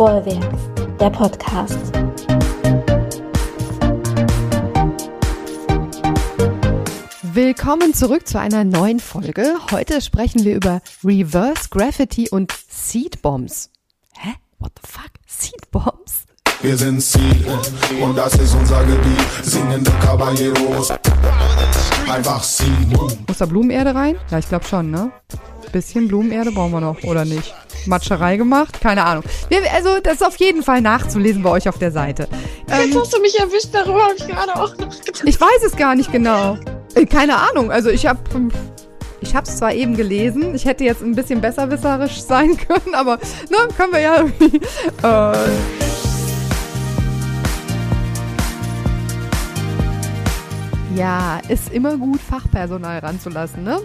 Bollwerk, der Podcast. Willkommen zurück zu einer neuen Folge. Heute sprechen wir über Reverse Graffiti und Seed Bombs. Hä? What the fuck? Seed Bombs? Wir sind Seed und das ist unser Gebiet. Singende Caballeros. Einfach Seed. Muss da Blumenerde rein? Ja, ich glaube schon, ne? Bisschen Blumenerde brauchen wir noch, oder nicht? Matscherei gemacht? Keine Ahnung. Wir, also, das ist auf jeden Fall nachzulesen bei euch auf der Seite. Jetzt hast du mich erwischt, darüber habe ich gerade auch nachgedacht. Ich weiß es gar nicht genau. Äh, Keine Ahnung. Also ich habe ich habe es zwar eben gelesen, ich hätte jetzt ein bisschen besserwisserisch sein können, aber ne, können wir ja irgendwie. Äh, ja, ist immer gut, Fachpersonal ranzulassen, ne?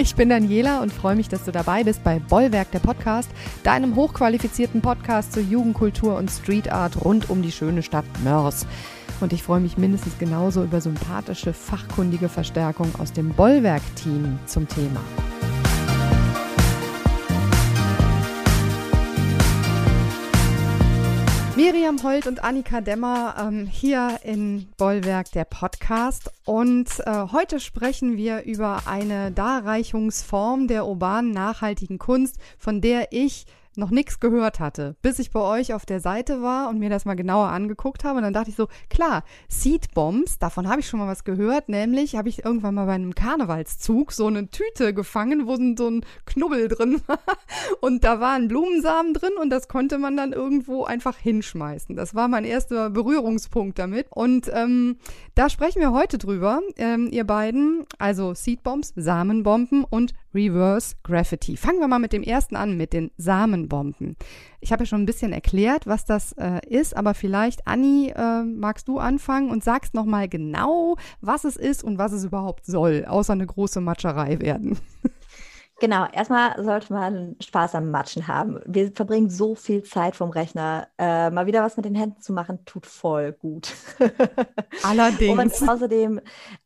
Ich bin Daniela und freue mich, dass du dabei bist bei Bollwerk der Podcast, deinem hochqualifizierten Podcast zur Jugendkultur und Street Art rund um die schöne Stadt Mörs. Und ich freue mich mindestens genauso über sympathische, fachkundige Verstärkung aus dem Bollwerk-Team zum Thema. Miriam Holt und Annika Demmer ähm, hier in Bollwerk der Podcast. Und äh, heute sprechen wir über eine Darreichungsform der urbanen nachhaltigen Kunst, von der ich noch nichts gehört hatte, bis ich bei euch auf der Seite war und mir das mal genauer angeguckt habe. Und dann dachte ich so, klar, Seed Bombs, davon habe ich schon mal was gehört, nämlich habe ich irgendwann mal bei einem Karnevalszug so eine Tüte gefangen, wo so ein Knubbel drin war. Und da waren Blumensamen drin und das konnte man dann irgendwo einfach hinschmeißen. Das war mein erster Berührungspunkt damit. Und ähm, da sprechen wir heute drüber, ähm, ihr beiden, also Seed Bombs, Samenbomben und Reverse Graffiti. Fangen wir mal mit dem ersten an, mit den Samenbomben. Ich habe ja schon ein bisschen erklärt, was das äh, ist, aber vielleicht, Anni, äh, magst du anfangen und sagst nochmal genau, was es ist und was es überhaupt soll, außer eine große Matscherei werden. Genau, erstmal sollte man Spaß am Matschen haben. Wir verbringen so viel Zeit vom Rechner. Äh, mal wieder was mit den Händen zu machen, tut voll gut. Allerdings. Und außerdem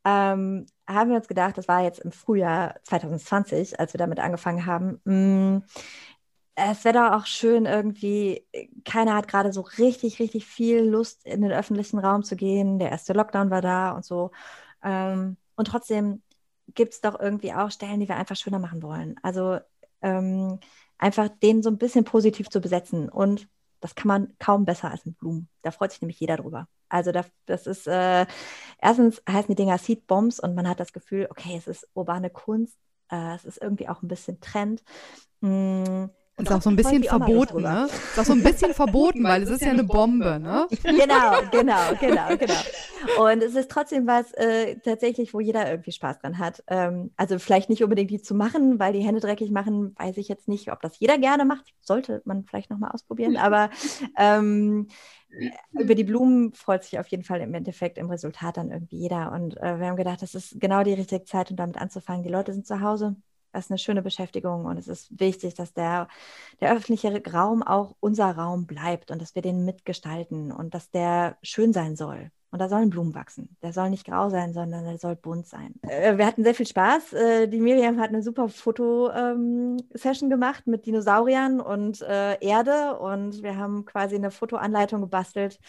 ähm, haben wir uns gedacht, das war jetzt im Frühjahr 2020, als wir damit angefangen haben. Mh, es wäre doch auch schön, irgendwie, keiner hat gerade so richtig, richtig viel Lust, in den öffentlichen Raum zu gehen. Der erste Lockdown war da und so. Ähm, und trotzdem gibt es doch irgendwie auch Stellen, die wir einfach schöner machen wollen. Also ähm, einfach den so ein bisschen positiv zu besetzen. Und das kann man kaum besser als mit Blumen. Da freut sich nämlich jeder drüber. Also das, das ist, äh, erstens heißen die Dinger Seed Bombs und man hat das Gefühl, okay, es ist urbane Kunst, äh, es ist irgendwie auch ein bisschen Trend. Mm, Und ist auch so ein bisschen verboten, ne? Ist auch so ein bisschen verboten, weil es ist ja eine Bombe, ne? Genau, genau, genau, genau. Und es ist trotzdem was äh, tatsächlich, wo jeder irgendwie Spaß dran hat. Ähm, also vielleicht nicht unbedingt die zu machen, weil die Hände dreckig machen, weiß ich jetzt nicht, ob das jeder gerne macht. Sollte man vielleicht nochmal ausprobieren. Aber ähm, über die Blumen freut sich auf jeden Fall im Endeffekt im Resultat dann irgendwie jeder. Und äh, wir haben gedacht, das ist genau die richtige Zeit, um damit anzufangen. Die Leute sind zu Hause. Das ist eine schöne Beschäftigung und es ist wichtig, dass der, der öffentliche Raum auch unser Raum bleibt und dass wir den mitgestalten und dass der schön sein soll. Und da sollen Blumen wachsen. Der soll nicht grau sein, sondern der soll bunt sein. Äh, wir hatten sehr viel Spaß. Äh, die Miriam hat eine super Foto-Session gemacht mit Dinosauriern und äh, Erde. Und wir haben quasi eine Fotoanleitung gebastelt,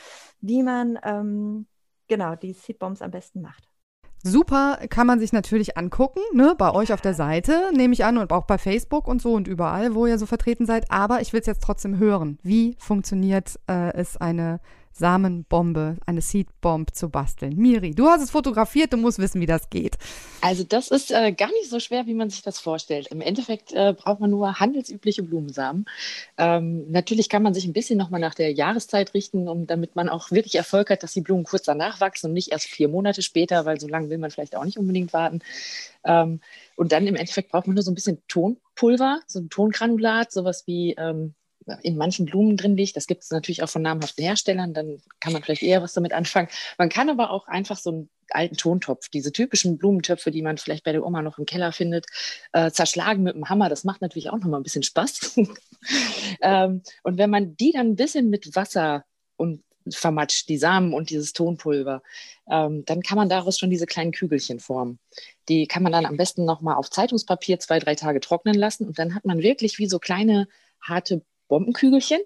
wie man ähm, genau die Seedbombs am besten macht. Super kann man sich natürlich angucken, ne, bei euch auf der Seite, nehme ich an, und auch bei Facebook und so und überall, wo ihr so vertreten seid. Aber ich will es jetzt trotzdem hören. Wie funktioniert äh, es, eine Samenbombe, eine Seedbomb zu basteln? Miri, du hast es fotografiert, du musst wissen, wie das geht. Also das ist äh, gar nicht so schwer, wie man sich das vorstellt. Im Endeffekt äh, braucht man nur handelsübliche Blumensamen. Ähm, natürlich kann man sich ein bisschen nochmal nach der Jahreszeit richten, um, damit man auch wirklich Erfolg hat, dass die Blumen kurz danach wachsen und nicht erst vier Monate später, weil so lange will man vielleicht auch nicht unbedingt warten. Ähm, und dann im Endeffekt braucht man nur so ein bisschen Tonpulver, so ein Tongranulat, sowas wie ähm, in manchen Blumen drin liegt. Das gibt es natürlich auch von namhaften Herstellern, dann kann man vielleicht eher was damit anfangen. Man kann aber auch einfach so einen alten Tontopf, diese typischen Blumentöpfe, die man vielleicht bei der Oma noch im Keller findet, äh, zerschlagen mit dem Hammer. Das macht natürlich auch nochmal ein bisschen Spaß. ähm, und wenn man die dann ein bisschen mit Wasser und vermatscht, die Samen und dieses Tonpulver, ähm, dann kann man daraus schon diese kleinen Kügelchen formen. Die kann man dann am besten nochmal auf Zeitungspapier zwei, drei Tage trocknen lassen und dann hat man wirklich wie so kleine harte Bombenkügelchen.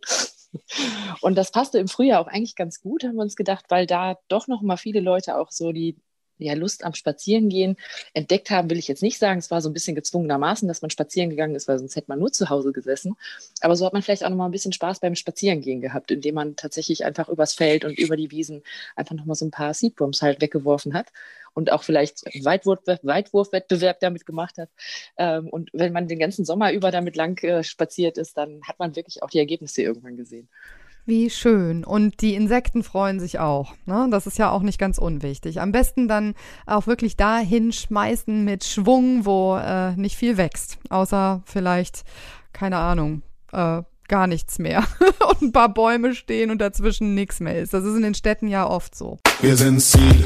Und das passte im Frühjahr auch eigentlich ganz gut, haben wir uns gedacht, weil da doch noch mal viele Leute auch so die ja, Lust am Spazierengehen entdeckt haben, will ich jetzt nicht sagen. Es war so ein bisschen gezwungenermaßen, dass man spazieren gegangen ist, weil sonst hätte man nur zu Hause gesessen. Aber so hat man vielleicht auch noch mal ein bisschen Spaß beim Spazierengehen gehabt, indem man tatsächlich einfach übers Feld und über die Wiesen einfach noch mal so ein paar Seedbombs halt weggeworfen hat und auch vielleicht Weitwurf, Weitwurfwettbewerb damit gemacht hat. Ähm, und wenn man den ganzen Sommer über damit lang äh, spaziert ist, dann hat man wirklich auch die Ergebnisse irgendwann gesehen. Wie schön. Und die Insekten freuen sich auch. Ne? Das ist ja auch nicht ganz unwichtig. Am besten dann auch wirklich dahin schmeißen mit Schwung, wo äh, nicht viel wächst. Außer vielleicht, keine Ahnung, äh, gar nichts mehr. und ein paar Bäume stehen und dazwischen nichts mehr ist. Das ist in den Städten ja oft so. Wir sind Ziel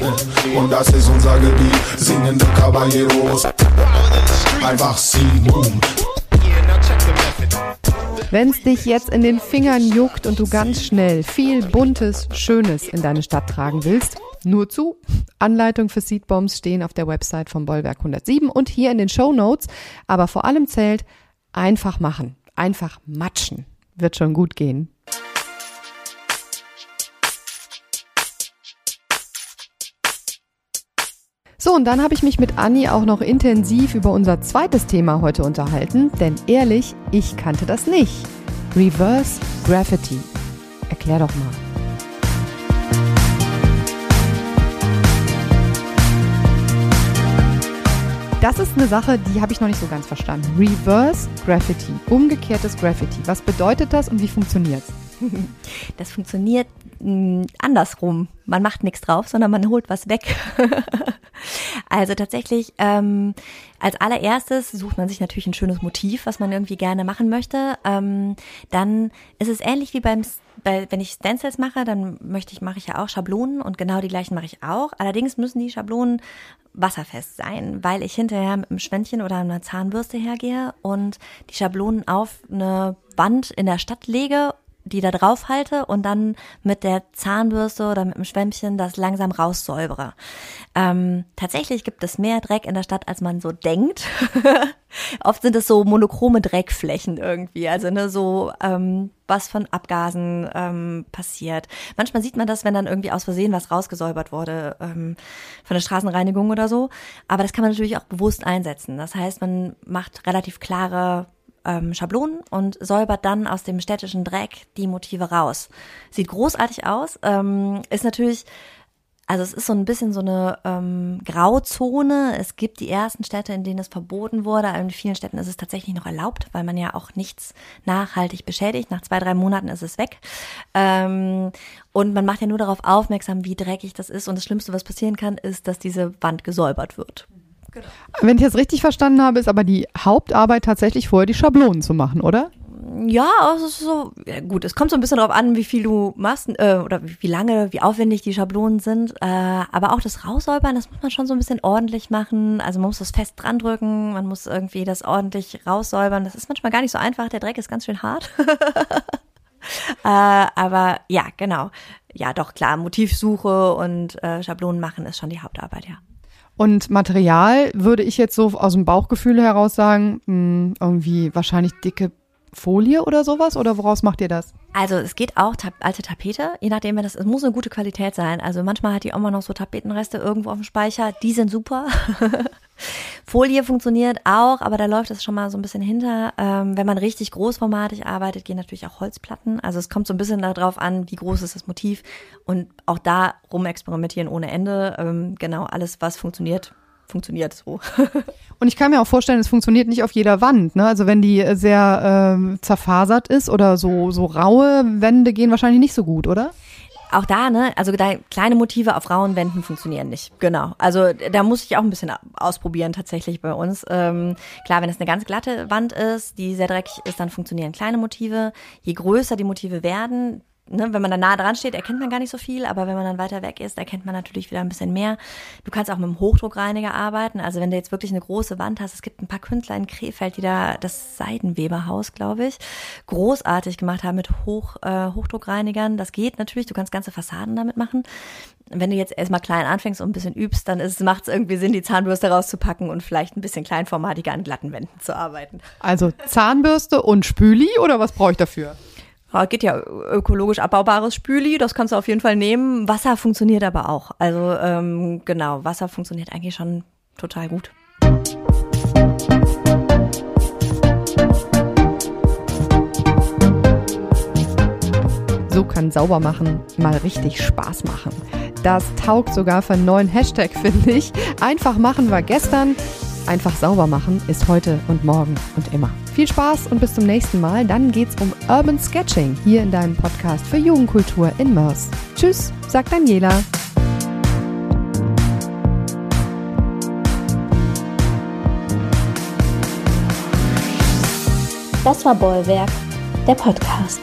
und das ist unser Gebiet. Singende Caballeros. Einfach ziehen. Wenn es dich jetzt in den Fingern juckt und du ganz schnell viel Buntes, Schönes in deine Stadt tragen willst, nur zu. Anleitung für Seedbombs stehen auf der Website von Bollwerk 107 und hier in den Show Notes. Aber vor allem zählt einfach machen, einfach matschen. Wird schon gut gehen. So, und dann habe ich mich mit Anni auch noch intensiv über unser zweites Thema heute unterhalten, denn ehrlich, ich kannte das nicht. Reverse Graffiti. Erklär doch mal. Das ist eine Sache, die habe ich noch nicht so ganz verstanden. Reverse Graffiti, umgekehrtes Graffiti. Was bedeutet das und wie funktioniert es? Das funktioniert mh, mm, andersrum. Man macht nichts drauf, sondern man holt was weg. also tatsächlich, ähm, als allererstes sucht man sich natürlich ein schönes Motiv, was man irgendwie gerne machen möchte. Ähm, dann ist es ähnlich wie beim bei, wenn ich Stencils mache, dann möchte ich, mache ich ja auch Schablonen und genau die gleichen mache ich auch. Allerdings müssen die Schablonen wasserfest sein, weil ich hinterher mit einem Schwämmchen oder einer Zahnbürste hergehe und die Schablonen auf eine Wand in der Stadt lege die da drauf halte und dann mit der Zahnbürste oder mit dem Schwämmchen das langsam raussäubere. Ähm, tatsächlich gibt es mehr Dreck in der Stadt, als man so denkt. Oft sind es so monochrome Dreckflächen irgendwie, also ne, so ähm, was von Abgasen ähm, passiert. Manchmal sieht man das, wenn dann irgendwie aus Versehen was rausgesäubert wurde ähm, von der Straßenreinigung oder so. Aber das kann man natürlich auch bewusst einsetzen. Das heißt, man macht relativ klare ähm, Schablonen und säubert dann aus dem städtischen Dreck die Motive raus. Sieht großartig aus, ähm, ist natürlich also es ist so ein bisschen so eine ähm, Grauzone. Es gibt die ersten Städte, in denen es verboten wurde. In vielen Städten ist es tatsächlich noch erlaubt, weil man ja auch nichts nachhaltig beschädigt. Nach zwei, drei Monaten ist es weg. Ähm, und man macht ja nur darauf aufmerksam, wie dreckig das ist. Und das Schlimmste, was passieren kann, ist, dass diese Wand gesäubert wird. Genau. Wenn ich das richtig verstanden habe, ist aber die Hauptarbeit tatsächlich vorher die Schablonen zu machen, oder? Ja, also so ja, gut. Es kommt so ein bisschen darauf an, wie viel du machst äh, oder wie lange, wie aufwendig die Schablonen sind. Äh, aber auch das Raussäubern, das muss man schon so ein bisschen ordentlich machen. Also man muss das fest dran drücken, man muss irgendwie das ordentlich raussäubern. Das ist manchmal gar nicht so einfach. Der Dreck ist ganz schön hart. äh, aber ja, genau. Ja, doch klar. Motivsuche und äh, Schablonen machen ist schon die Hauptarbeit, ja. Und Material würde ich jetzt so aus dem Bauchgefühl heraus sagen, mh, hm, irgendwie wahrscheinlich dicke Folie oder sowas? Oder woraus macht ihr das? Also es geht auch ta alte Tapete, je nachdem, das, es muss eine gute Qualität sein. Also manchmal hat die Oma noch so Tapetenreste irgendwo auf dem Speicher, die sind super. Folie funktioniert auch, aber da läuft es schon mal so ein bisschen hinter. Ähm, wenn man richtig großformatig arbeitet, gehen natürlich auch Holzplatten. Also es kommt so ein bisschen darauf an, wie groß ist das Motiv und auch da rumexperimentieren ohne Ende. Ähm, genau, alles, was funktioniert, funktioniert so. Und ich kann mir auch vorstellen, es funktioniert nicht auf jeder Wand. Ne? Also wenn die sehr ähm, zerfasert ist oder so, so raue Wände gehen wahrscheinlich nicht so gut, oder? Auch da, ne, also da kleine Motive auf rauen Wänden funktionieren nicht. Genau. Also da muss ich auch ein bisschen ausprobieren tatsächlich bei uns. Ähm, klar, wenn es eine ganz glatte Wand ist, die sehr dreckig ist, dann funktionieren kleine Motive. Je größer die Motive werden, ne, wenn man da nah dran steht, erkennt man gar nicht so viel, aber wenn man dann weiter weg ist, erkennt man natürlich wieder ein bisschen mehr. Du kannst auch mit einem Hochdruckreiniger arbeiten. Also wenn du jetzt wirklich eine große Wand hast, es gibt ein paar Künstler in Krefeld, die da das Seidenweberhaus, glaube ich, großartig gemacht haben mit Hoch, äh, Hochdruckreinigern. Das geht natürlich, du kannst ganze Fassaden damit machen. Wenn du jetzt erstmal klein anfängst und ein bisschen übst, dann macht es irgendwie Sinn, die Zahnbürste rauszupacken und vielleicht ein bisschen kleinformatiger an glatten Wänden zu arbeiten. Also Zahnbürste und Spüli oder was brauche ich dafür? Geht ja ökologisch abbaubares Spüli, das kannst du auf jeden Fall nehmen. Wasser funktioniert aber auch. Also ähm, genau, Wasser funktioniert eigentlich schon total gut. So kann Saubermachen mal richtig Spaß machen. Das taugt sogar für einen neuen Hashtag, finde ich. Einfach machen war gestern, einfach sauber machen ist heute und morgen und immer. Viel Spaß und bis zum nächsten Mal. Dann geht's um Urban Sketching hier in deinem Podcast für Jugendkultur in Mörs. Tschüss, sagt Daniela. Das war Bollwerk, der Podcast.